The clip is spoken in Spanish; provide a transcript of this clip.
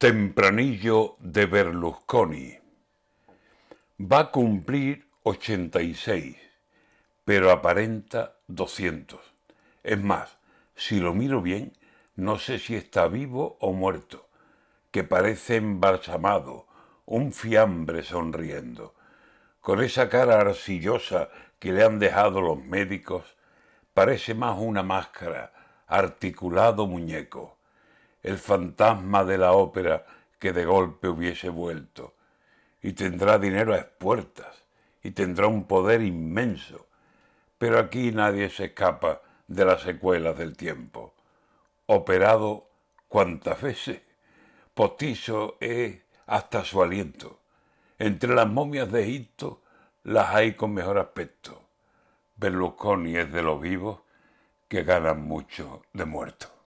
Tempranillo de Berlusconi. Va a cumplir 86, pero aparenta 200. Es más, si lo miro bien, no sé si está vivo o muerto, que parece embalsamado, un fiambre sonriendo. Con esa cara arcillosa que le han dejado los médicos, parece más una máscara, articulado muñeco el fantasma de la ópera que de golpe hubiese vuelto, y tendrá dinero a expuertas, y tendrá un poder inmenso, pero aquí nadie se escapa de las secuelas del tiempo. Operado cuantas veces, postizo es hasta su aliento. Entre las momias de Egipto las hay con mejor aspecto. Berlusconi es de los vivos que ganan mucho de muertos.